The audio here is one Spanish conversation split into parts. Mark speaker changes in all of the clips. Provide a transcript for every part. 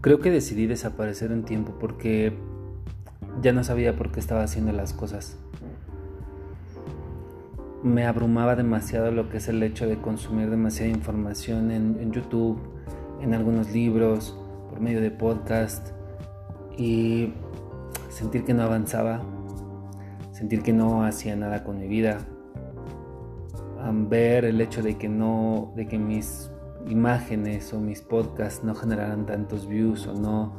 Speaker 1: creo que decidí desaparecer un tiempo porque ya no sabía por qué estaba haciendo las cosas. Me abrumaba demasiado lo que es el hecho de consumir demasiada información en, YouTube, en algunos libros, por medio de podcast y sentir que no avanzaba, sentir que no hacía nada con mi vida, ver el hecho de que no, de que mis imágenes o mis podcasts no generaran tantos views o no,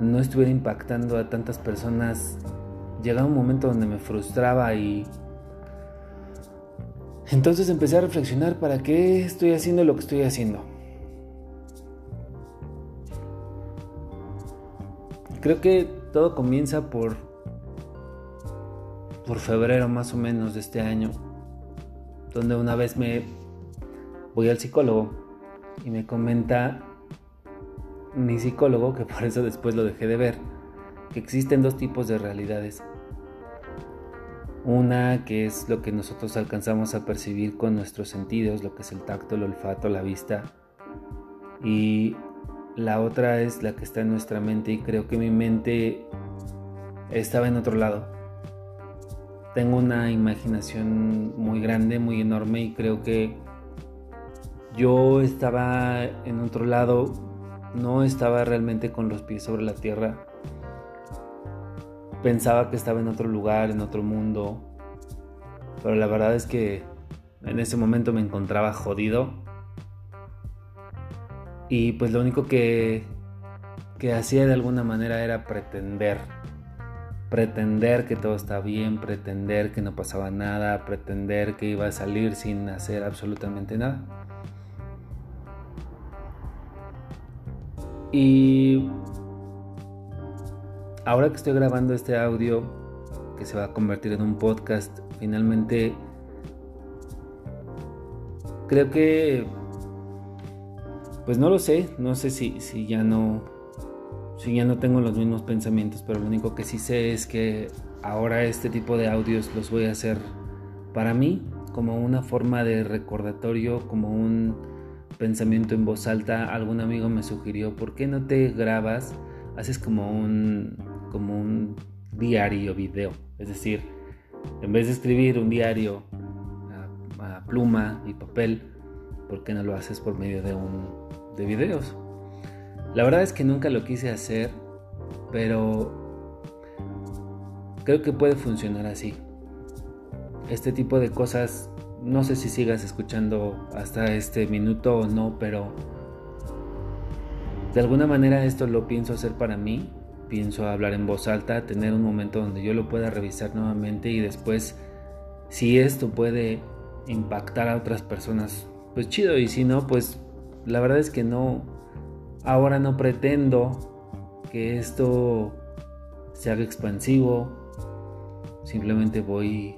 Speaker 1: no estuviera impactando a tantas personas, llegaba un momento donde me frustraba y entonces empecé a reflexionar para qué estoy haciendo lo que estoy haciendo. Creo que todo comienza por por febrero más o menos de este año, donde una vez me voy al psicólogo y me comenta mi psicólogo, que por eso después lo dejé de ver, que existen dos tipos de realidades. Una que es lo que nosotros alcanzamos a percibir con nuestros sentidos, lo que es el tacto, el olfato, la vista. Y la otra es la que está en nuestra mente y creo que mi mente estaba en otro lado. Tengo una imaginación muy grande, muy enorme y creo que yo estaba en otro lado, no estaba realmente con los pies sobre la tierra. Pensaba que estaba en otro lugar, en otro mundo, pero la verdad es que en ese momento me encontraba jodido. Y pues lo único que, que hacía de alguna manera era pretender. Pretender que todo está bien, pretender que no pasaba nada, pretender que iba a salir sin hacer absolutamente nada. Y ahora que estoy grabando este audio, que se va a convertir en un podcast, finalmente creo que, pues no lo sé, no sé si, si ya no, si ya no tengo los mismos pensamientos, pero lo único que sí sé es que ahora este tipo de audios los voy a hacer para mí como una forma de recordatorio, como un pensamiento en voz alta, algún amigo me sugirió, ¿por qué no te grabas? Haces como un, como un diario video. Es decir, en vez de escribir un diario a, pluma y papel, ¿por qué no lo haces por medio de, un, de videos? La verdad es que nunca lo quise hacer, pero creo que puede funcionar así. Este tipo de cosas no sé si sigas escuchando hasta este minuto o no, pero de alguna manera esto lo pienso hacer para mí. Pienso hablar en voz alta, tener un momento donde yo lo pueda revisar nuevamente y después, si esto puede impactar a otras personas, pues chido. Y si no, pues la verdad es que no, ahora no pretendo que esto se haga expansivo. Simplemente voy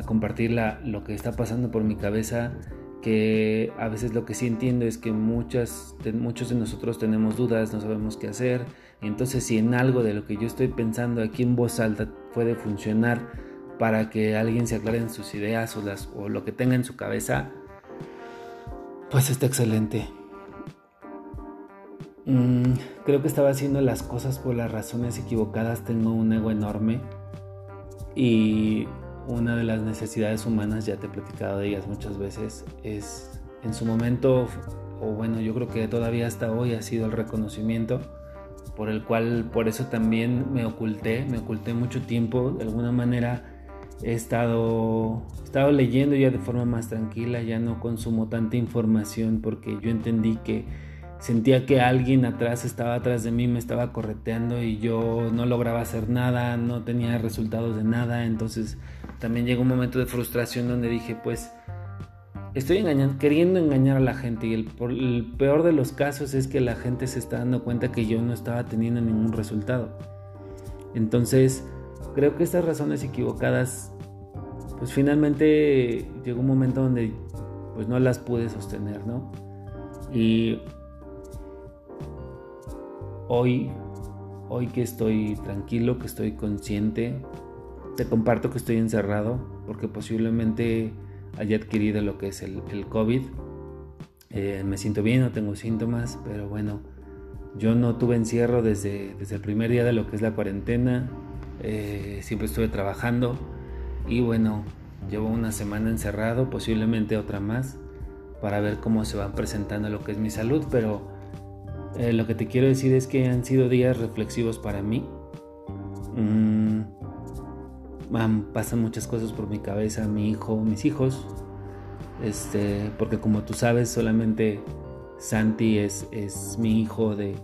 Speaker 1: a compartir lo que está pasando por mi cabeza, que a veces lo que sí entiendo es que muchas, muchos de nosotros tenemos dudas, no sabemos qué hacer, entonces si en algo de lo que yo estoy pensando aquí en voz alta puede funcionar para que alguien se aclare en sus ideas o, las, o lo que tenga en su cabeza, pues está excelente. Mm, creo que estaba haciendo las cosas por las razones equivocadas, tengo un ego enorme y una de las necesidades humanas, ya te he platicado de ellas muchas veces, es en su momento, o bueno, yo creo que todavía hasta hoy ha sido el reconocimiento, por el cual, por eso también me oculté, me oculté mucho tiempo, de alguna manera he estado, he estado leyendo ya de forma más tranquila, ya no consumo tanta información porque yo entendí que sentía que alguien atrás estaba atrás de mí, me estaba correteando y yo no lograba hacer nada, no tenía resultados de nada, entonces también llegó un momento de frustración donde dije, pues estoy engañando, queriendo engañar a la gente y el, peor de los casos es que la gente se está dando cuenta que yo no estaba teniendo ningún resultado. Entonces, creo que estas razones equivocadas, pues finalmente llegó un momento donde pues no las pude sostener, ¿no? Y hoy, hoy que estoy tranquilo, que estoy consciente, te comparto que estoy encerrado porque posiblemente haya adquirido lo que es el, COVID. Eh, me siento bien, no tengo síntomas, pero bueno, Yo no tuve encierro desde, desde el primer día de lo que es la cuarentena. Eh, siempre estuve trabajando y bueno, llevo una semana encerrado, posiblemente otra más, para ver cómo se va presentando lo que es mi salud, pero eh, lo que te quiero decir es que han sido días reflexivos para mí. Mm, pasan muchas cosas por mi cabeza, mi hijo, mis hijos, este, porque como tú sabes, solamente Santi es, es mi hijo de,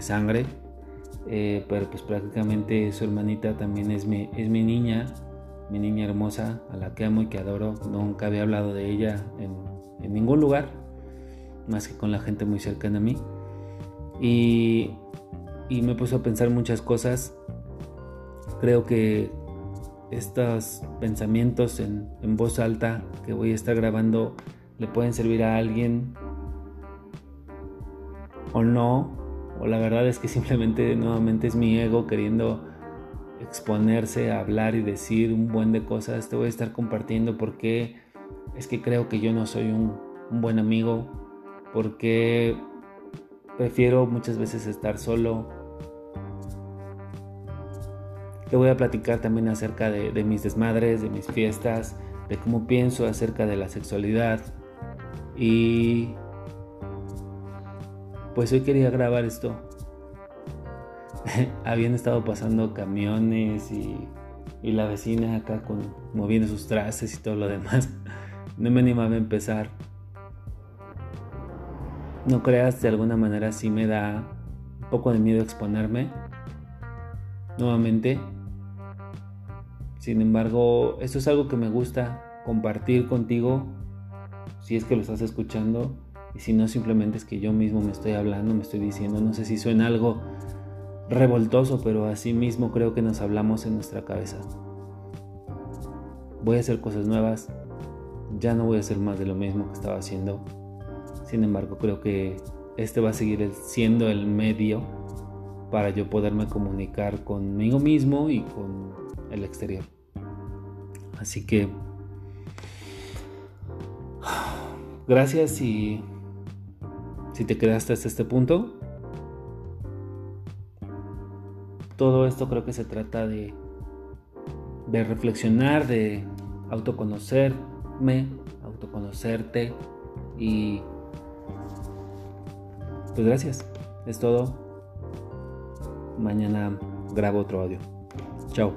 Speaker 1: sangre, eh, pero pues prácticamente su hermanita también es mi, es mi niña, mi niña hermosa, a la que amo y que adoro. Nunca había hablado de ella en, en ningún lugar, más que con la gente muy cercana a mí. Y, y me puso a pensar muchas cosas. Creo que estos pensamientos en, voz alta que voy a estar grabando le pueden servir a alguien o no, o la verdad es que simplemente nuevamente es mi ego queriendo exponerse a hablar y decir un buen de cosas. Te voy a estar compartiendo porque es que creo que yo no soy un, un buen amigo, porque prefiero muchas veces estar solo. Te voy a platicar también acerca de, de mis desmadres, de mis fiestas, de cómo pienso acerca de la sexualidad y pues hoy quería grabar esto. Habían estado pasando camiones y, la vecina acá con, moviendo sus trastes y todo lo demás. No me animaba a empezar. No creas, de alguna manera sí me da un poco de miedo exponerme nuevamente. Sin embargo, esto es algo que me gusta compartir contigo. Si es que lo estás escuchando, y si no, simplemente es que yo mismo me estoy hablando, me estoy diciendo, no sé si suena algo revoltoso, pero así mismo creo que nos hablamos en nuestra cabeza. Voy a hacer cosas nuevas, ya no voy a hacer más de lo mismo que estaba haciendo. Sin embargo, creo que este va a seguir siendo el medio para yo poderme comunicar conmigo mismo y con el exterior. Así que gracias y si te quedaste hasta este punto, todo esto creo que se trata de, de reflexionar, de autoconocerme, autoconocerte y pues gracias, es todo. Mañana grabo otro audio. Chao.